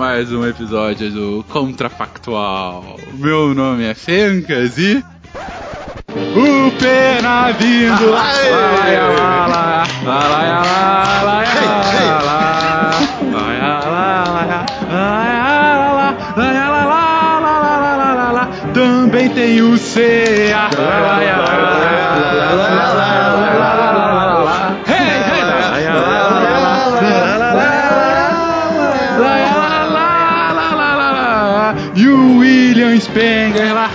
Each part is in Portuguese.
Mais um episódio do Contrafactual. Meu nome é Fencas e. O Pena vindo! Também tem o CA. William Spenger lá.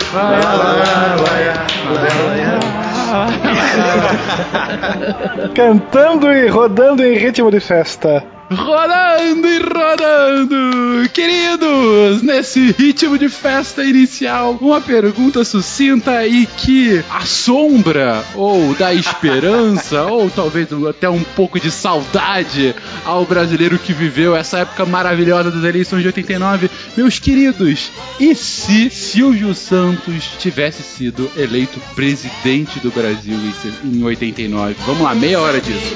Cantando e rodando em ritmo de festa. Rodando e rodando! Queridos, nesse ritmo de festa inicial, uma pergunta sucinta e que assombra, ou dá esperança, ou talvez até um pouco de saudade ao brasileiro que viveu essa época maravilhosa das eleições de 89. Meus queridos, e se Silvio Santos tivesse sido eleito presidente do Brasil em 89? Vamos lá, meia hora disso.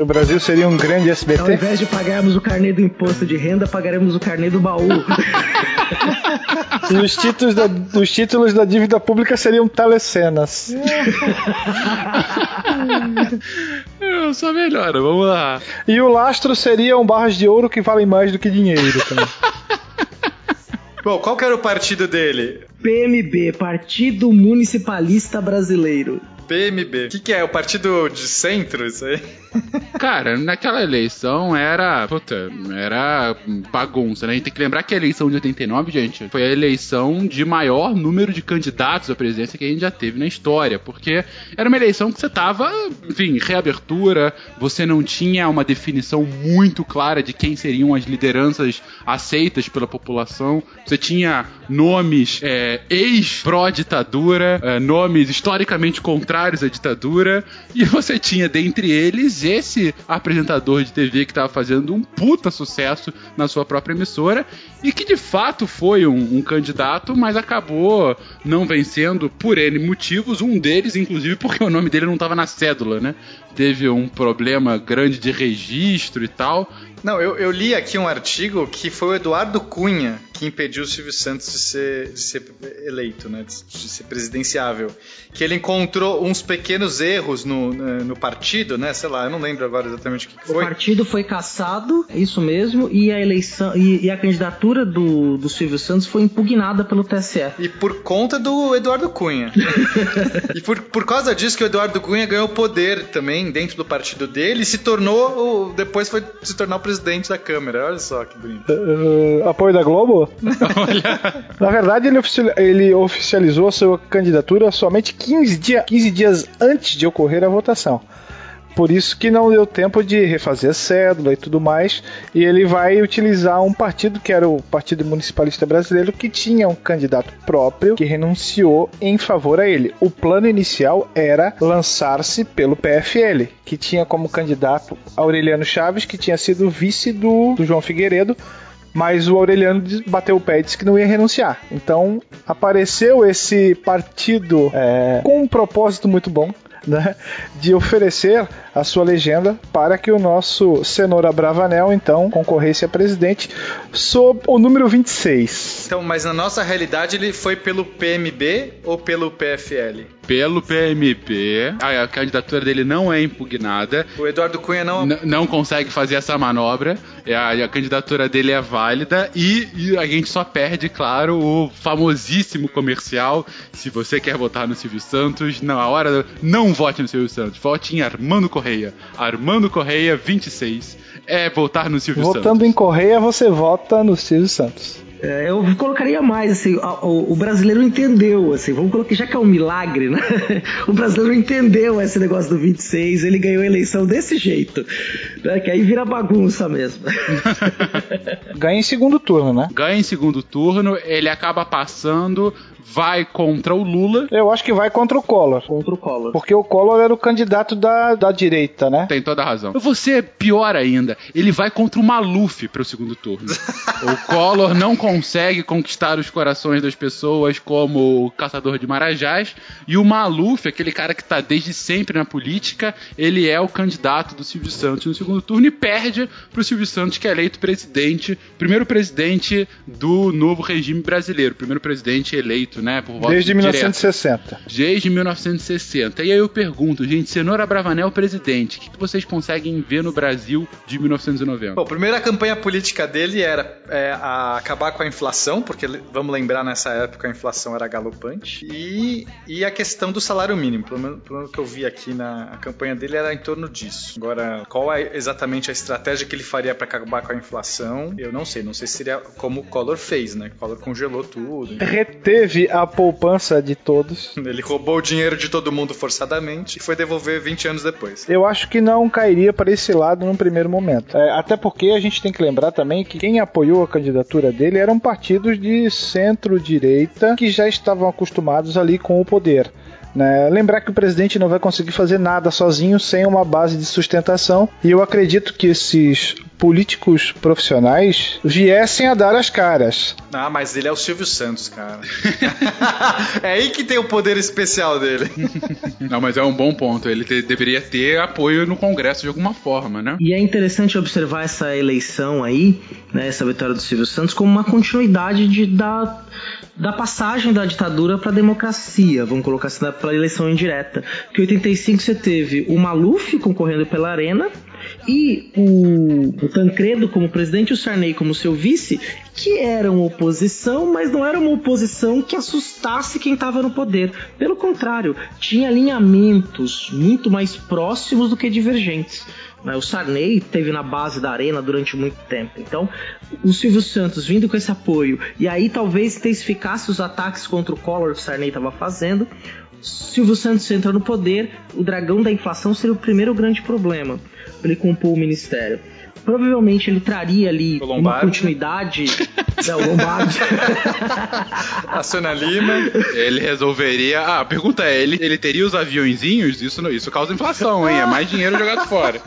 O Brasil seria um grande Ao SBT? invés de pagarmos o carnê do imposto de renda, pagaremos o carnê do baú. E os títulos, da, os títulos da dívida pública seriam telecenas. Eu sou melhor, vamos lá. E o lastro seriam barras de ouro que valem mais do que dinheiro também. Bom, qual que era o partido dele? PMB, Partido Municipalista Brasileiro. PMB. O que, que é? O partido de centro, isso aí? Cara, naquela eleição era. Puta, era bagunça, né? A gente tem que lembrar que a eleição de 89, gente, foi a eleição de maior número de candidatos à presidência que a gente já teve na história. Porque era uma eleição que você tava, enfim, reabertura, você não tinha uma definição muito clara de quem seriam as lideranças aceitas pela população. Você tinha nomes é, ex-pró-ditadura, é, nomes historicamente contrários à ditadura, e você tinha dentre eles esse apresentador de TV que estava fazendo um puta sucesso na sua própria emissora e que de fato foi um, um candidato, mas acabou não vencendo por N motivos, um deles, inclusive, porque o nome dele não estava na cédula, né? Teve um problema grande de registro e tal, Não, eu, eu li aqui um artigo que foi o Eduardo Cunha que impediu o Silvio Santos de ser, de ser eleito, né? De, de ser presidenciável. Que ele encontrou uns pequenos erros no, no, no partido, né? Sei lá, eu não lembro agora exatamente o que, que O foi. partido foi cassado, é isso mesmo, e a eleição e, e a candidatura do, do Silvio Santos foi impugnada pelo TSE. E por conta do Eduardo Cunha. e por, por causa disso que o Eduardo Cunha ganhou poder também dentro do partido dele e se tornou, o, depois foi se tornar o presidente da Câmara. Olha só que bonito. Uh, apoio da Globo? Na verdade, ele, ele oficializou a sua candidatura somente 15, dia- 15 dias antes de ocorrer a votação. Por isso que não deu tempo de refazer a cédula e tudo mais. E ele vai utilizar um partido que era o Partido Municipalista Brasileiro, que tinha um candidato próprio que renunciou em favor a ele. O plano inicial era lançar-se pelo PFL, que tinha como candidato Aureliano Chaves, que tinha sido vice do, do João Figueiredo. Mas o Aureliano bateu o pé e disse que não ia renunciar. Então apareceu esse partido é, com um propósito muito bom. Né, de oferecer a sua legenda para que o nosso Cenoura Bravanel então concorresse a presidente sob o número 26. Então, mas na nossa realidade ele foi pelo PMB ou pelo PFL? Pelo PMB, a, a candidatura dele não é impugnada. O Eduardo Cunha não. N- não consegue fazer essa manobra. É, A, a candidatura dele é válida e, e a gente só perde, claro, o famosíssimo comercial. Se você quer votar no Silvio Santos, na hora não vote no Silvio Santos, vote em Armando Correia. Armando Correia 26 é votar no Silvio Votando Santos. em Correia, você vota no Silvio Santos. É, eu colocaria mais, assim, a- o, o brasileiro entendeu, assim, vamos colocar, já que é um milagre, né? O brasileiro entendeu esse negócio do 26, ele ganhou a eleição desse jeito, né? Que aí vira bagunça mesmo. Ganha em segundo turno, né? Ganha em segundo turno, ele acaba passando, vai contra o Lula. Eu acho que vai contra o Collor. Contra o Collor. Porque o Collor era o candidato da, da direita, né? Tem toda a razão. Eu vou ser pior ainda. Ele vai contra o Maluf pro segundo turno. o Collor não consegue conquistar os corações das pessoas como o caçador de marajás. E o Maluf, aquele cara que tá desde sempre na política, ele é o candidato do Silvio Santos no segundo turno e perde pro Silvio Santos, que é eleito presidente, primeiro presidente do novo regime brasileiro. Primeiro presidente eleito, né? Por voto Desde direto. 1960. Desde 1960. E aí eu pergunto, gente, Cenoura Bravanel presidente, o que, que vocês conseguem ver no Brasil de 1990? Bom, primeiro a campanha política dele era é, acabar com a inflação, porque vamos lembrar nessa época a inflação era galopante, e, e a questão do salário mínimo. Pelo menos, pelo menos que eu vi aqui na campanha dele era em torno disso. Agora, qual é exatamente a estratégia que ele faria para acabar com a inflação? Eu não sei. Não sei se seria como o Collor fez, né? O Collor congelou tudo. Reteve a poupança de todos. Ele roubou o dinheiro de todo mundo forçadamente e foi devolver 20 anos depois. Eu acho que não cairia para esse lado num primeiro momento. É, até porque a gente tem que lembrar também que quem apoiou a candidatura dele eram partidos de centro-direita que já estavam acostumados ali com o poder. Né? Lembrar que o presidente não vai conseguir fazer nada sozinho sem uma base de sustentação, e eu acredito que esses políticos profissionais viessem a dar as caras. Ah, mas ele é o Silvio Santos, cara. é aí que tem o poder especial dele. Não, mas é um bom ponto. Ele te- deveria ter apoio no Congresso de alguma forma, né? E é interessante observar essa eleição aí, né, essa vitória do Silvio Santos, como uma continuidade de, da, da passagem da ditadura para a democracia, vamos colocar assim, para eleição indireta. Que em 85 você teve o Maluf concorrendo pela Arena e o, o Tancredo como presidente e o Sarney como seu vice, que eram oposição, mas não era uma oposição que assustasse quem estava no poder. Pelo contrário, tinha alinhamentos muito mais próximos do que divergentes. Né? O Sarney teve na base da arena durante muito tempo. Então, o Silvio Santos vindo com esse apoio, e aí talvez intensificasse os ataques contra o Collor que o Sarney estava fazendo. Silvio Santos entra no poder, o dragão da inflação seria o primeiro grande problema para ele compor o ministério. Provavelmente ele traria ali uma continuidade. O Lombardi. A Sônia Lima. Ele resolveria. Ah, a pergunta é: ele, ele teria os aviãozinhos? Isso, não- isso causa inflação, hein? É mais dinheiro jogado fora.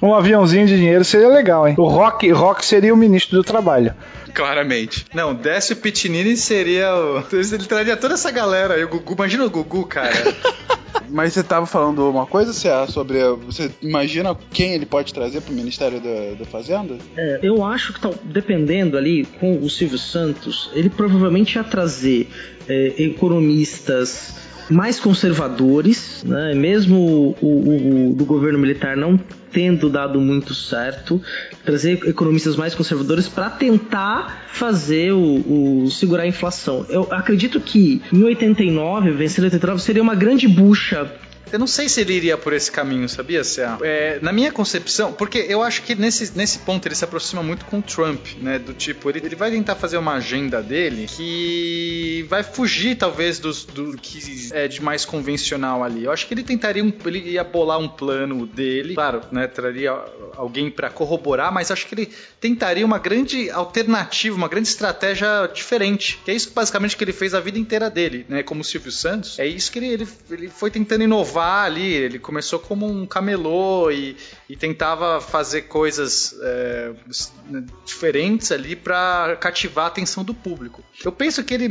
Um aviãozinho de dinheiro seria legal, hein? O Rock, Rock seria o ministro do trabalho. Claramente. Não, Décio Pitinini seria o. Ele traria toda essa galera aí, o Gugu Imagina o Gugu, cara. Mas você tava falando uma coisa, Cia, sobre. Você imagina quem ele pode trazer pro Ministério da, da Fazenda? É, eu acho que tá, dependendo ali com o Silvio Santos, ele provavelmente ia trazer é, economistas mais conservadores, né? mesmo o, o, o do governo militar não tendo dado muito certo, trazer economistas mais conservadores para tentar fazer o, o, segurar a inflação. Eu acredito que em 89, vencer em 89 seria uma grande bucha eu não sei se ele iria por esse caminho, sabia, Cé? É, na minha concepção, porque eu acho que nesse, nesse ponto ele se aproxima muito com o Trump, né? Do tipo, ele, ele vai tentar fazer uma agenda dele que vai fugir, talvez, dos, do que é de mais convencional ali. Eu acho que ele tentaria, um, ele ia bolar um plano dele, claro, né? Traria alguém para corroborar, mas acho que ele tentaria uma grande alternativa, uma grande estratégia diferente. Que é isso basicamente que ele fez a vida inteira dele, né? Como o Silvio Santos. É isso que ele, ele, ele foi tentando inovar ali. Ele começou como um camelô e, e tentava fazer coisas é, diferentes ali para cativar a atenção do público. Eu penso que ele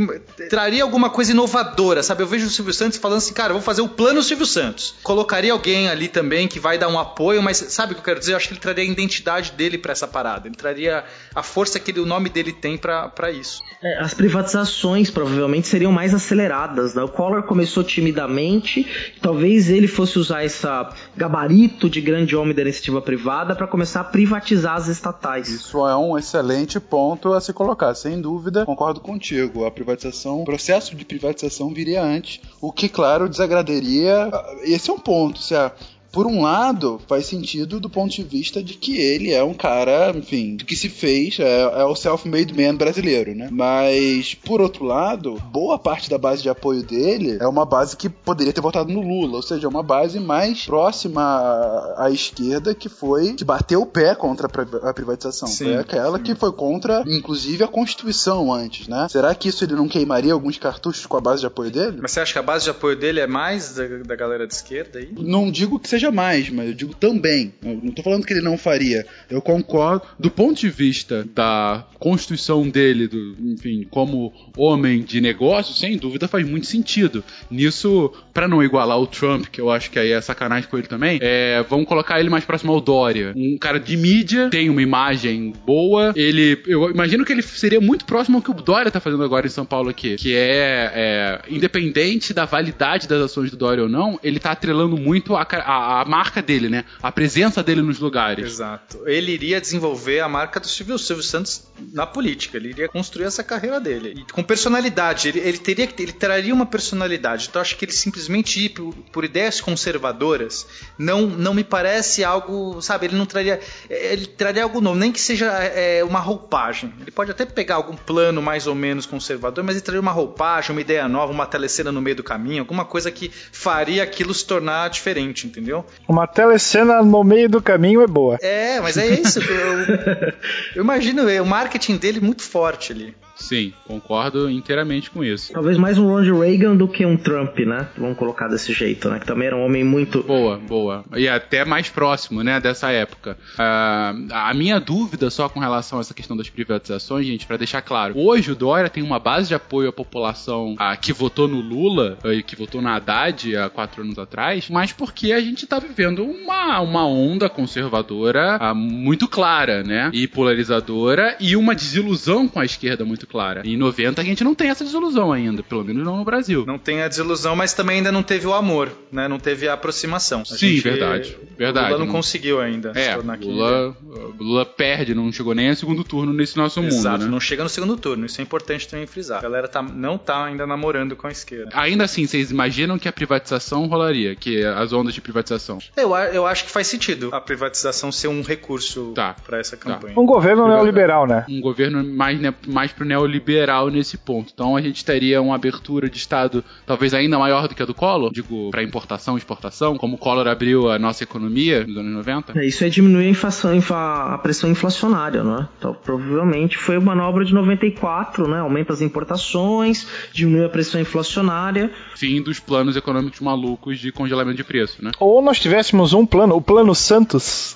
traria alguma coisa inovadora, sabe? Eu vejo o Silvio Santos falando assim, cara, vou fazer o plano Silvio Santos. Colocaria alguém ali também que vai dar um apoio, mas sabe o que eu quero dizer? Eu acho que ele traria a identidade dele para essa parada. Ele traria a força que ele, o nome dele tem para isso. É, as privatizações provavelmente seriam mais aceleradas. Né? O Collor começou timidamente, talvez ele fosse usar esse gabarito de grande homem da iniciativa privada para começar a privatizar as estatais. Isso é um excelente ponto a se colocar, sem dúvida, concordo contigo. A privatização, o processo de privatização viria antes, o que, claro, desagradaria. Esse é um ponto, se a por um lado, faz sentido do ponto de vista de que ele é um cara, enfim, que se fez, é, é o self-made man brasileiro, né? Mas, por outro lado, boa parte da base de apoio dele é uma base que poderia ter votado no Lula, ou seja, é uma base mais próxima à, à esquerda que foi, que bateu o pé contra a privatização. Sim, foi aquela sim. que foi contra, inclusive, a Constituição antes, né? Será que isso ele não queimaria alguns cartuchos com a base de apoio dele? Mas você acha que a base de apoio dele é mais da, da galera de esquerda aí? Não digo que seja seja mais, mas eu digo também. Eu não tô falando que ele não faria. Eu concordo. Do ponto de vista da constituição dele, do, enfim, como homem de negócio, sem dúvida faz muito sentido. Nisso, para não igualar o Trump, que eu acho que aí é sacanagem com ele também, é, vamos colocar ele mais próximo ao Dória. Um cara de mídia, tem uma imagem boa. Ele, eu imagino que ele seria muito próximo ao que o Dória tá fazendo agora em São Paulo aqui, que é, é independente da validade das ações do Dória ou não, ele tá atrelando muito a, a a marca dele, né? A presença dele nos lugares. Exato. Ele iria desenvolver a marca do Silvio, Silvio Santos na política. Ele iria construir essa carreira dele. E com personalidade. Ele, ele teria ele traria uma personalidade. Então acho que ele simplesmente ir por, por, ideias conservadoras não, não me parece algo, sabe? Ele não traria. Ele traria algo novo, nem que seja é, uma roupagem. Ele pode até pegar algum plano mais ou menos conservador, mas ele traria uma roupagem, uma ideia nova, uma telecena no meio do caminho, alguma coisa que faria aquilo se tornar diferente, entendeu? Uma telecena no meio do caminho é boa. É, mas é isso. eu, eu imagino o marketing dele muito forte ali. Sim, concordo inteiramente com isso. Talvez mais um Ronald Reagan do que um Trump, né? Vamos colocar desse jeito, né? Que também era um homem muito. Boa, boa. E até mais próximo, né? Dessa época. Uh, a minha dúvida só com relação a essa questão das privatizações, gente, para deixar claro. Hoje o Dória tem uma base de apoio à população uh, que votou no Lula uh, e que votou na Haddad há quatro anos atrás, mas porque a gente tá vivendo uma, uma onda conservadora muito clara, né? E polarizadora e uma desilusão com a esquerda muito clara. Em 90 a gente não tem essa desilusão ainda, pelo menos não no Brasil. Não tem a desilusão, mas também ainda não teve o amor, né? Não teve a aproximação. A Sim, gente, verdade. Verdade. Lula não, não, conseguiu ainda é, se Lula, Lula perde, não chegou nem a segundo turno nesse nosso Exato, mundo, Exato, né? não chega no segundo turno. Isso é importante também frisar. A galera tá, não tá ainda namorando com a esquerda. Ainda assim, vocês imaginam que a privatização rolaria? Que as ondas de privatização? Eu, eu acho que faz sentido a privatização ser um recurso tá, para essa tá. campanha. Tá. Um governo neoliberal, né? Um governo mais, mais pro neoliberal nesse ponto. Então a gente teria uma abertura de Estado talvez ainda maior do que a do Collor, digo, para importação e exportação, como o Collor abriu a nossa economia nos anos 90. É, isso é diminuir a, inflação, a pressão inflacionária, não é? Então provavelmente foi a manobra de 94, né? Aumenta as importações, diminui a pressão inflacionária. Fim dos planos econômicos malucos de congelamento de preço, né? Ou nós tivéssemos um plano, o plano Santos.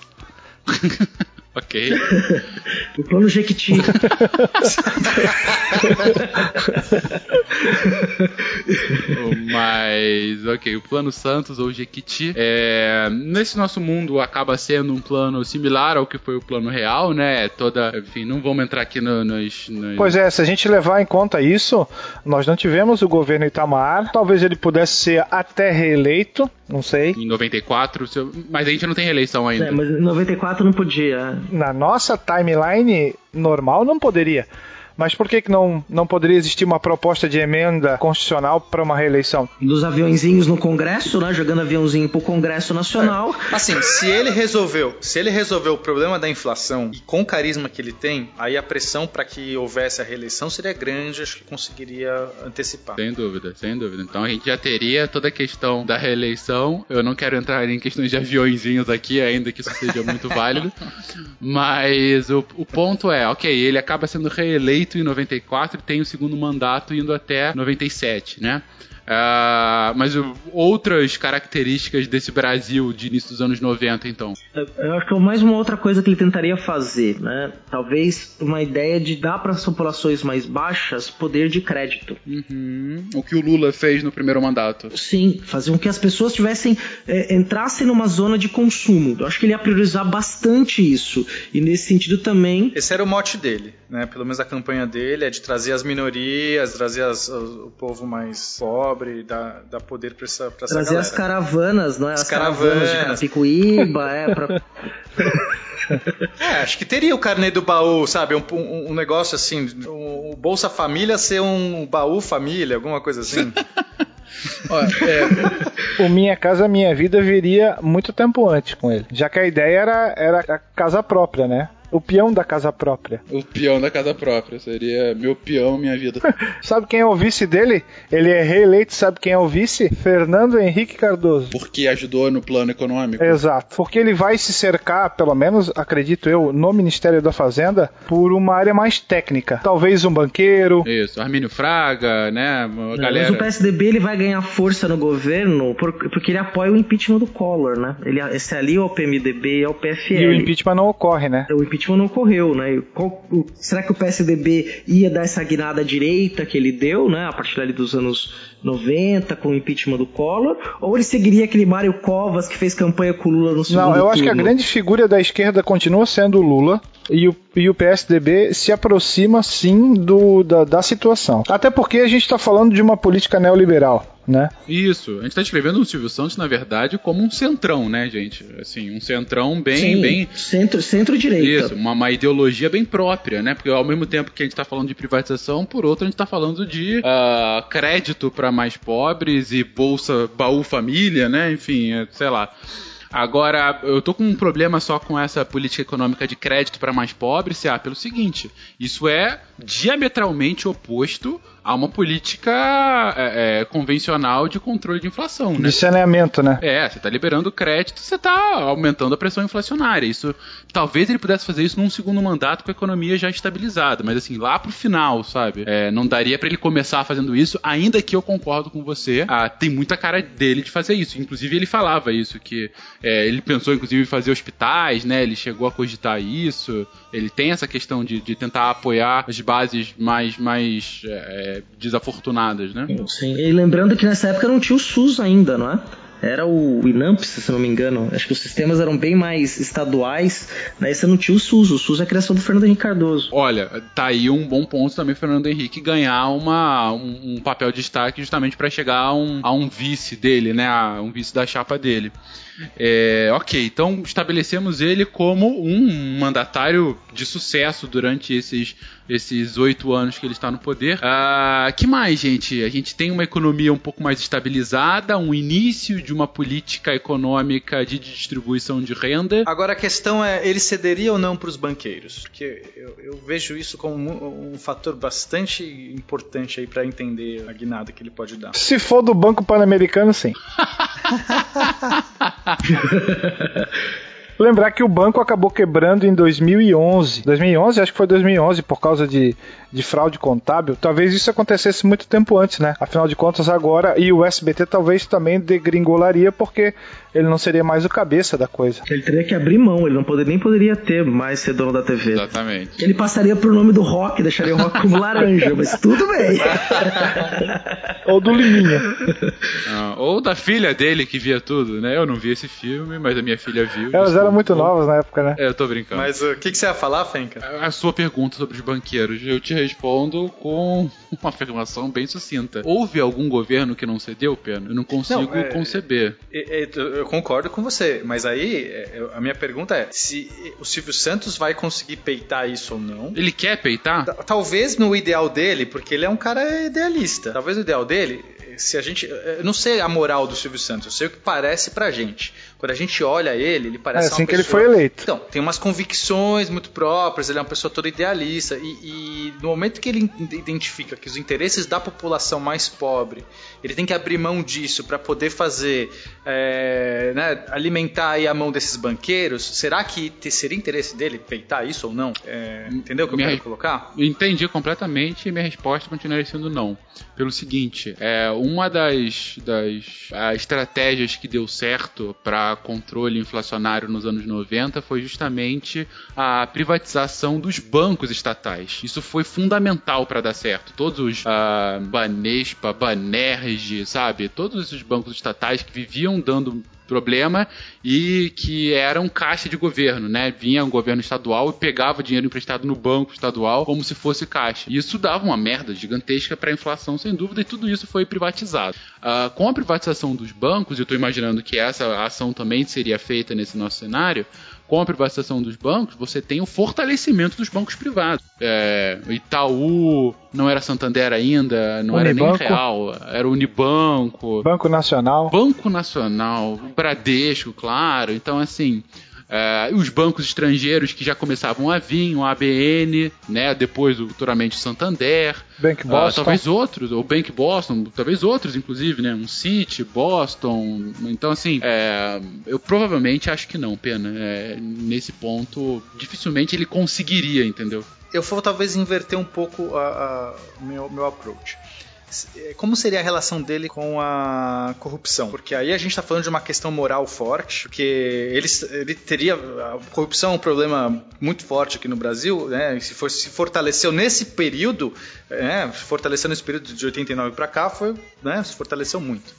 ok. o plano Jequiti. Mas, ok, o plano Santos ou Jequiti, é, nesse nosso mundo acaba sendo um plano similar ao que foi o plano real, né? Toda, enfim, não vamos entrar aqui no, nos, nos... Pois é, se a gente levar em conta isso, nós não tivemos o governo Itamar, talvez ele pudesse ser até reeleito, não sei. Em 94, mas a gente não tem reeleição ainda. É, mas em 94 não podia. Na nossa timeline normal não poderia. Mas por que, que não, não poderia existir uma proposta de emenda constitucional para uma reeleição? Dos aviãozinhos no Congresso, né? Jogando aviãozinho pro Congresso Nacional. É. Assim, se ele resolveu, se ele resolveu o problema da inflação e com o carisma que ele tem, aí a pressão para que houvesse a reeleição seria grande, acho que conseguiria antecipar. Sem dúvida, sem dúvida. Então a gente já teria toda a questão da reeleição. Eu não quero entrar em questões de aviãozinhos aqui, ainda que isso seja muito válido. Mas o, o ponto é, ok, ele acaba sendo reeleito eleito em 94 e tem o segundo mandato indo até 97, né? Uh, mas outras características desse Brasil de início dos anos 90, então? Eu acho que é mais uma outra coisa que ele tentaria fazer, né? Talvez uma ideia de dar para as populações mais baixas poder de crédito. Uhum. O que o Lula fez no primeiro mandato. Sim, fazer com que as pessoas tivessem é, entrassem numa zona de consumo. Eu acho que ele ia priorizar bastante isso. E nesse sentido também. Esse era o mote dele, né? Pelo menos a campanha dele é de trazer as minorias, trazer as, o povo mais pobre pobre, dá, dá poder pra essa, pra essa Trazer galera. as caravanas, não é? As, as caravanas. caravanas de Carapicuíba, é, pra... É, acho que teria o carnê do baú, sabe? Um, um, um negócio assim, o um Bolsa Família ser um baú família, alguma coisa assim. Olha, é, o Minha Casa Minha Vida viria muito tempo antes com ele. Já que a ideia era, era a casa própria, né? O peão da casa própria. O peão da casa própria. Seria meu peão, minha vida. sabe quem é o vice dele? Ele é reeleito, sabe quem é o vice? Fernando Henrique Cardoso. Porque ajudou no plano econômico. Exato. Porque ele vai se cercar, pelo menos, acredito eu, no Ministério da Fazenda, por uma área mais técnica. Talvez um banqueiro. Isso, Armínio Fraga, né? Uma galera. Mas o PSDB ele vai ganhar força no governo porque ele apoia o impeachment do Collor, né? Ele, esse ali é o PMDB e é o PFL. E o impeachment não ocorre, né? O impeachment impeachment não ocorreu, né? Qual, o, será que o PSDB ia dar essa guinada direita que ele deu, né? A partir ali dos anos 90, com o impeachment do Collor? Ou ele seguiria aquele Mário Covas que fez campanha com o Lula no segundo Não, eu acho turno? que a grande figura da esquerda continua sendo o Lula. E o, e o PSDB se aproxima sim do, da, da situação. Até porque a gente está falando de uma política neoliberal. Né? Isso, a gente está descrevendo o Silvio Santos, na verdade, como um centrão, né, gente? Assim, um centrão bem. Sim, bem centro, centro-direita. Isso, uma, uma, ideologia bem própria, né? Porque ao mesmo tempo que a gente está falando de privatização, por outro, a gente está falando de uh, crédito para mais pobres e bolsa baú família, né? Enfim, é, sei lá. Agora, eu tô com um problema só com essa política econômica de crédito para mais pobres, ah, pelo seguinte: isso é diametralmente oposto a uma política é, é, convencional de controle de inflação, né? De saneamento, né? É, você está liberando crédito, você está aumentando a pressão inflacionária. Isso, talvez ele pudesse fazer isso num segundo mandato com a economia já estabilizada, mas assim, lá pro final, sabe? É, não daria para ele começar fazendo isso, ainda que eu concordo com você, ah, tem muita cara dele de fazer isso. Inclusive ele falava isso, que é, ele pensou inclusive em fazer hospitais, né? Ele chegou a cogitar isso. Ele tem essa questão de, de tentar apoiar as bases mais, mais é, desafortunadas, né? Sim, e lembrando que nessa época não tinha o SUS ainda, não é? Era o INAMPS, se não me engano. Acho que os sistemas eram bem mais estaduais. Daí você não tinha o SUS. O SUS é a criação do Fernando Henrique Cardoso. Olha, tá aí um bom ponto também Fernando Henrique ganhar uma, um, um papel de destaque justamente para chegar a um, a um vice dele, né? A um vice da chapa dele. É, ok, então estabelecemos ele como um mandatário de sucesso durante esses esses oito anos que ele está no poder. Ah, que mais, gente? A gente tem uma economia um pouco mais estabilizada, um início de uma política econômica de distribuição de renda. Agora a questão é, ele cederia ou não para os banqueiros? Porque eu, eu, vejo isso como um, um, fator bastante importante aí para entender a guinada que ele pode dar. Se for do Banco Pan-Americano, sim. Lembrar que o banco acabou quebrando em 2011. 2011, acho que foi 2011, por causa de, de fraude contábil. Talvez isso acontecesse muito tempo antes, né? Afinal de contas, agora. E o SBT talvez também degringolaria, porque ele não seria mais o cabeça da coisa. Ele teria que abrir mão, ele não poderia, nem poderia ter mais ser dono da TV. Exatamente. Ele passaria pro nome do rock, deixaria o rock como laranja, mas tudo bem. ou do Liminha. Ah, ou da filha dele que via tudo, né? Eu não vi esse filme, mas a minha filha viu. Elas desculpa. eram muito novas na época, né? É, eu tô brincando. Mas o que, que você ia falar, Fenka? A sua pergunta sobre os banqueiros, eu te respondo com uma afirmação bem sucinta. Houve algum governo que não cedeu, Pena? Eu não consigo Não, é- conceber. É, é, Eu concordo com você, mas aí é, eu- a minha pergunta é se o Silvio Santos vai conseguir peitar isso ou não. Ele quer peitar? Ta- Talvez no ideal dele, porque ele é um cara idealista. Talvez no ideal dele, se a gente. Eu não sei a moral do Silvio Santos, eu sei o que parece pra gente. Quando a gente olha ele, ele parece É assim uma que ele pessoa- foi eleito. Então, tem umas convicções muito próprias, ele é uma pessoa toda idealista. E, e no momento que ele identifica que os interesses da população mais pobre, ele tem que abrir mão disso para poder fazer. é, né, alimentar aí a mão desses banqueiros, será que seria interesse dele peitar isso ou não? É, entendeu o que eu quero colocar? Entendi completamente e minha resposta continuaria sendo não. Pelo seguinte, é uma das, das estratégias que deu certo para controle inflacionário nos anos 90 foi justamente a privatização dos bancos estatais. Isso foi fundamental para dar certo. Todos os ah, Banespa, Banerj, sabe? Todos esses bancos estatais que viviam dando problema e que era um caixa de governo, né? Vinha um governo estadual e pegava dinheiro emprestado no banco estadual como se fosse caixa. E isso dava uma merda gigantesca para a inflação, sem dúvida, e tudo isso foi privatizado. Ah, com a privatização dos bancos, eu estou imaginando que essa ação também seria feita nesse nosso cenário. Com a privatização dos bancos, você tem o fortalecimento dos bancos privados. É, Itaú, não era Santander ainda, não era nem Unibanco. Real, era Unibanco. Banco Nacional. Banco Nacional, Bradesco, claro. Então, assim, é, os bancos estrangeiros que já começavam a vir, o ABN, né? Depois, futuramente, o Santander. Bank Ah, Boston. talvez outros, ou Bank Boston, talvez outros, inclusive, né? Um City, Boston. Então, assim, é, eu provavelmente acho que não, pena. É, nesse ponto, dificilmente ele conseguiria, entendeu? Eu vou talvez inverter um pouco o meu, meu approach. Eh, Como seria a relação dele com a corrupção? Porque aí a gente está falando de uma questão moral forte, porque ele, ele teria. A corrupção é um problema muito forte aqui no Brasil, né? Se, for, se fortaleceu nesse período, né? Fortaleceu nesse período de 89 para cá, foi, né? Se fortaleceu muito.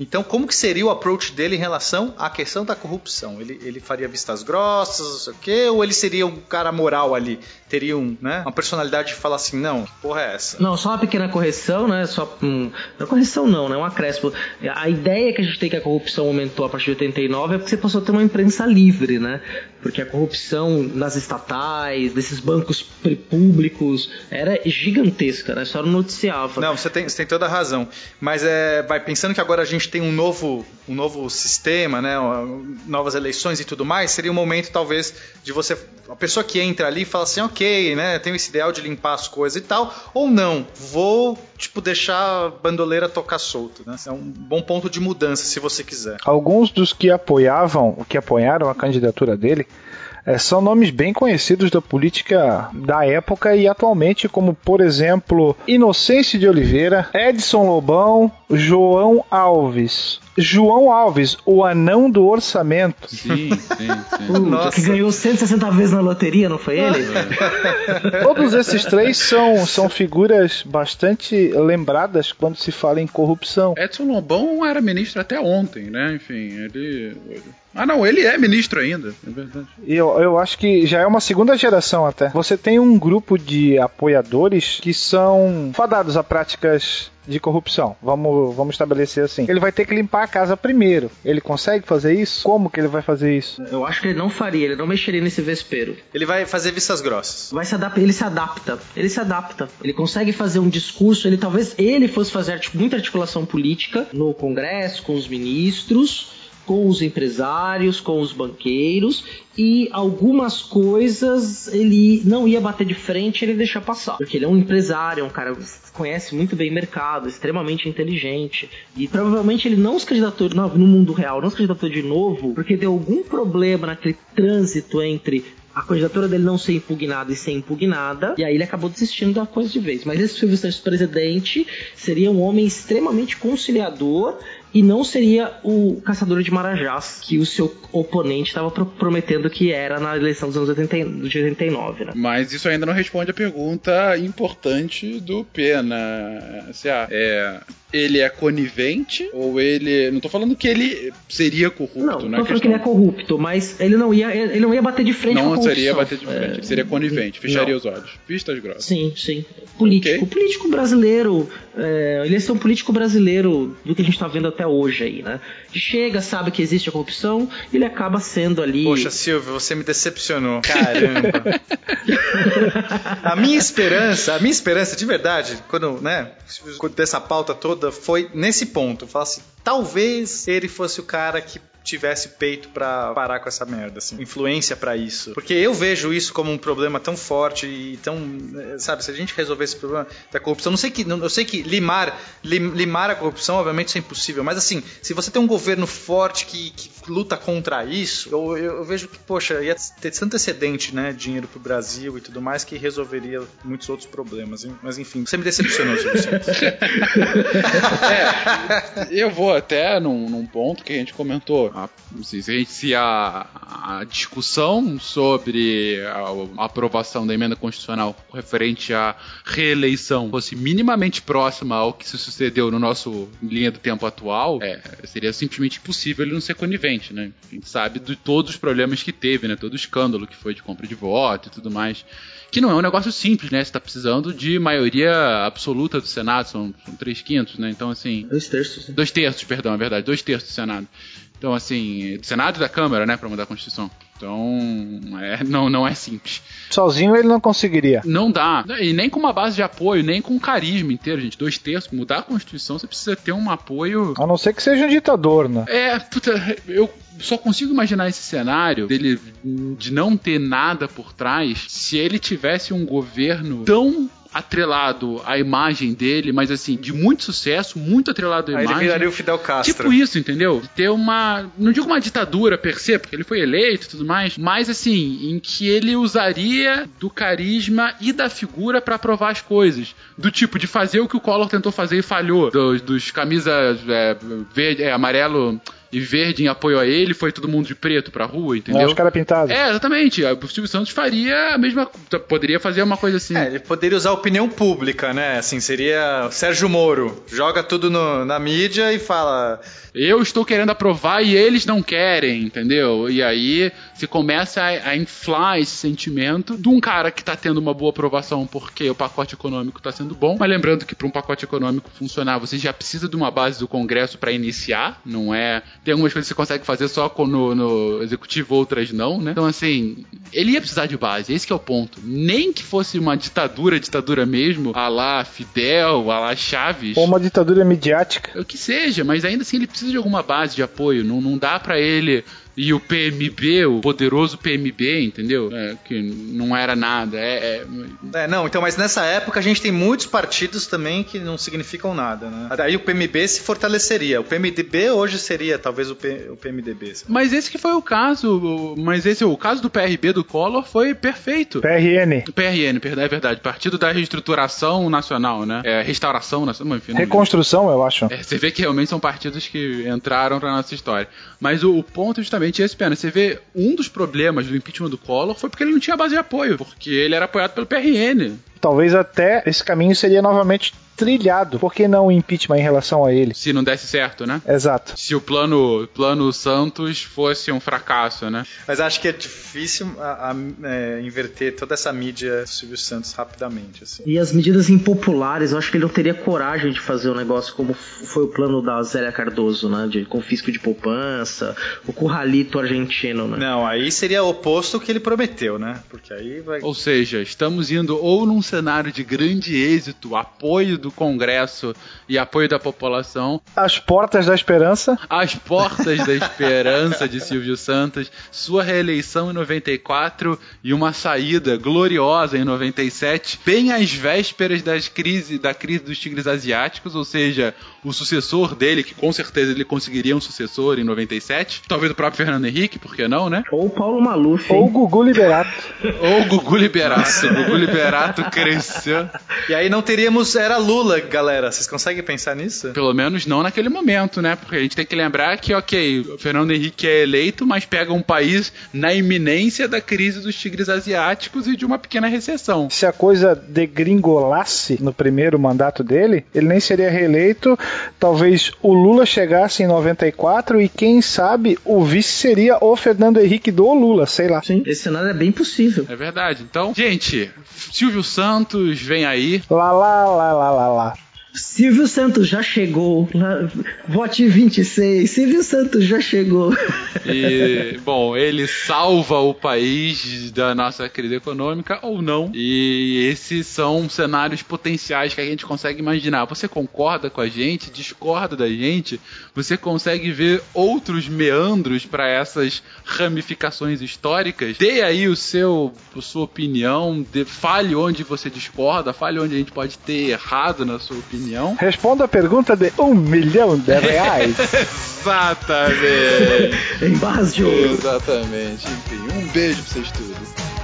Então, como que seria o approach dele em relação à questão da corrupção? Ele, ele faria vistas grossas, não sei o quê, ou ele seria um cara moral ali? Teria um, né, uma personalidade de falar assim, não, que porra é essa? Não, só uma pequena correção, né? Só hum, não correção não, né? Um acréscimo. A ideia que a gente tem que a corrupção aumentou a partir de 89 é porque você passou a ter uma imprensa livre, né? Porque a corrupção nas estatais, desses bancos públicos, era gigantesca, né? Só no noticiava. Não, você tem, você tem toda a razão. Mas é, vai pensando que agora a gente tem um novo, um novo sistema, né? Novas eleições e tudo mais, seria o momento, talvez, de você. A pessoa que entra ali e fala assim, ok, né? Tenho esse ideal de limpar as coisas e tal, ou não, vou, tipo, deixar a bandoleira tocar solto, né? É um bom ponto de mudança, se você quiser. Alguns dos que apoiavam, que apoiaram a candidatura dele, eh, são nomes bem conhecidos da política da época e atualmente, como por exemplo Inocêncio de Oliveira, Edson Lobão, João Alves. João Alves, o anão do orçamento. Sim, sim, sim. Nossa. que ganhou 160 vezes na loteria, não foi ele? Todos esses três são, são figuras bastante lembradas quando se fala em corrupção. Edson Lobão era ministro até ontem, né? Enfim, ele. Ah, não, ele é ministro ainda, é verdade. E eu, eu acho que já é uma segunda geração até. Você tem um grupo de apoiadores que são fadados a práticas de corrupção. Vamos, vamos estabelecer assim. Ele vai ter que limpar a casa primeiro. Ele consegue fazer isso? Como que ele vai fazer isso? Eu acho que ele não faria, ele não mexeria nesse vespeiro. Ele vai fazer vistas grossas. Vai se adaptar, ele se adapta. Ele se adapta. Ele consegue fazer um discurso, ele talvez ele fosse fazer muita articulação política no Congresso, com os ministros. Com os empresários, com os banqueiros e algumas coisas ele não ia bater de frente, ele deixar passar. Porque ele é um empresário, é um cara que conhece muito bem o mercado, extremamente inteligente. E provavelmente ele não se candidatou no mundo real, não se candidatou de novo, porque deu algum problema naquele trânsito entre a candidatura dele não ser impugnada e ser impugnada, e aí ele acabou desistindo da coisa de vez. Mas esse Silvio Santos presidente seria um homem extremamente conciliador e não seria o caçador de marajás que o seu oponente estava prometendo que era na eleição dos anos 80, de 89, né? Mas isso ainda não responde a pergunta importante do Pena. CA. É, ele é conivente ou ele. Não tô falando que ele seria corrupto, não, não é tô falando que ele é corrupto, mas ele não ia, ele não ia bater de frente não com a Não seria bater de frente, é... ele seria conivente, fecharia não. os olhos. Vistas grossas. Sim, sim. Político. Okay. Político brasileiro. É, ele é um político brasileiro do que a gente tá vendo até hoje aí, né? Chega, sabe que existe a corrupção, ele acaba sendo ali. Poxa, Silvio, você me decepcionou. Caramba. a minha esperança, a minha esperança, de verdade, quando, né, dessa pauta toda, foi nesse ponto. Falar assim, talvez ele fosse o cara que tivesse peito para parar com essa merda, assim, influência para isso. Porque eu vejo isso como um problema tão forte e tão, sabe, se a gente resolver esse problema da corrupção, não sei que, não, eu sei que limar, lim, limar a corrupção, obviamente isso é impossível, mas assim, se você tem um governo forte que, que luta contra isso, eu, eu, eu, vejo que, poxa, ia ter tanto excedente, né, dinheiro pro Brasil e tudo mais que resolveria muitos outros problemas. Hein? Mas enfim, você me decepcionou, é, eu vou até num, num ponto que a gente comentou a, se, se a, a, discussão sobre a, a, aprovação da emenda constitucional referente à reeleição fosse minimamente próxima ao que se sucedeu no nosso linha do tempo atual, é, seria simplesmente impossível ele não ser conivente, né? A gente sabe de todos os problemas que teve, né? Todo o escândalo que foi de compra de voto e tudo mais que não é um negócio simples, né? Você está precisando de maioria absoluta do Senado, são, são três quintos, né? Então, assim. Dois terços. Dois terços, perdão, é verdade, dois terços do Senado. Então, assim, do Senado e da Câmara, né, para mudar a Constituição. Então, é, não, não é simples. Sozinho ele não conseguiria. Não dá. E nem com uma base de apoio, nem com carisma inteiro, gente. Dois terços. Mudar a Constituição, você precisa ter um apoio. A não ser que seja um ditador, né? É, puta, eu só consigo imaginar esse cenário dele de não ter nada por trás se ele tivesse um governo tão atrelado à imagem dele, mas assim, de muito sucesso, muito atrelado à Aí imagem. Ele viraria o Fidel Castro. Tipo isso, entendeu? De ter uma. Não digo uma ditadura per se, porque ele foi eleito e tudo mais, mas assim, em que ele usaria do carisma e da figura para provar as coisas. Do tipo de fazer o que o Collor tentou fazer e falhou. Dos, dos camisas é, verde, é, amarelo e verde em apoio a ele, foi todo mundo de preto pra rua, entendeu? É, os caras pintados. É, exatamente. O Silvio Santos faria a mesma. Poderia fazer uma coisa assim. É, ele poderia usar a opinião pública, né? Assim, seria Sérgio Moro. Joga tudo no, na mídia e fala. Eu estou querendo aprovar e eles não querem, entendeu? E aí se começa a, a inflar esse sentimento de um cara que tá tendo uma boa aprovação porque o pacote econômico tá sendo bom. Mas lembrando que para um pacote econômico funcionar, você já precisa de uma base do Congresso para iniciar, não é tem algumas coisas que você consegue fazer só no, no executivo, outras não, né? Então, assim, ele ia precisar de base, esse é o ponto. Nem que fosse uma ditadura, ditadura mesmo, a lá Fidel, a lá Chaves. Ou uma ditadura midiática. O que seja, mas ainda assim ele precisa de alguma base de apoio. Não, não dá para ele e o PMB, o poderoso PMB, entendeu? É, que não era nada. É, é... é, não, então, mas nessa época a gente tem muitos partidos também que não significam nada, né? Aí o PMB se fortaleceria. O PMDB hoje seria talvez o, P, o PMDB. Mas esse que foi o caso, mas esse o caso do PRB do Collor foi perfeito. PRN. PRN, é verdade. Partido da Reestruturação Nacional, né? É, restauração Nacional, enfim. Reconstrução, eu acho. É, você vê que realmente são partidos que entraram pra nossa história. Mas o, o ponto é justamente justamente esse pena. Você vê, um dos problemas do impeachment do Collor foi porque ele não tinha base de apoio, porque ele era apoiado pelo PRN. Talvez até esse caminho seria novamente trilhado. Por que não impeachment em relação a ele? Se não desse certo, né? Exato. Se o plano, plano Santos fosse um fracasso, né? Mas acho que é difícil a, a, é, inverter toda essa mídia do Silvio Santos rapidamente. Assim. E as medidas impopulares, eu acho que ele não teria coragem de fazer um negócio como foi o plano da Zélia Cardoso, né? De confisco de poupança, o curralito argentino, né? Não, aí seria o oposto que ele prometeu, né? Porque aí vai. Ou seja, estamos indo ou num cenário de grande êxito, apoio do Congresso e apoio da população. As portas da esperança. As portas da esperança de Silvio Santos, sua reeleição em 94 e uma saída gloriosa em 97, bem às vésperas das crise, da crise dos tigres asiáticos, ou seja, o sucessor dele, que com certeza ele conseguiria um sucessor em 97, talvez o próprio Fernando Henrique, por que não, né? Ou Paulo Maluf. hein? Ou Gugu Liberato. Ou o Gugu Liberato. O Gugu Liberato cresceu. E aí não teríamos era Lula, galera. Vocês conseguem pensar nisso? Pelo menos não naquele momento, né? Porque a gente tem que lembrar que, ok, o Fernando Henrique é eleito, mas pega um país na iminência da crise dos tigres asiáticos e de uma pequena recessão. Se a coisa degringolasse no primeiro mandato dele, ele nem seria reeleito. Talvez o Lula chegasse em 94 e quem sabe o vice seria o Fernando Henrique do Lula, sei lá. Sim, esse cenário é bem possível. É verdade. Então, gente, Silvio Santos vem aí. Lá, lá, lá, lá, lá, lá. Silvio Santos já chegou. Lá, vote 26. Silvio Santos já chegou. E, bom, ele salva o país da nossa crise econômica ou não. E esses são cenários potenciais que a gente consegue imaginar. Você concorda com a gente? Discorda da gente? Você consegue ver outros meandros para essas ramificações históricas? Dê aí o seu, a sua opinião. dê- fale onde você discorda. Fale onde a gente pode ter errado na sua opinião. Responda a pergunta de um milhão de reais. Exatamente. em barras de ouro. Exatamente. Enfim, um beijo pra vocês todos.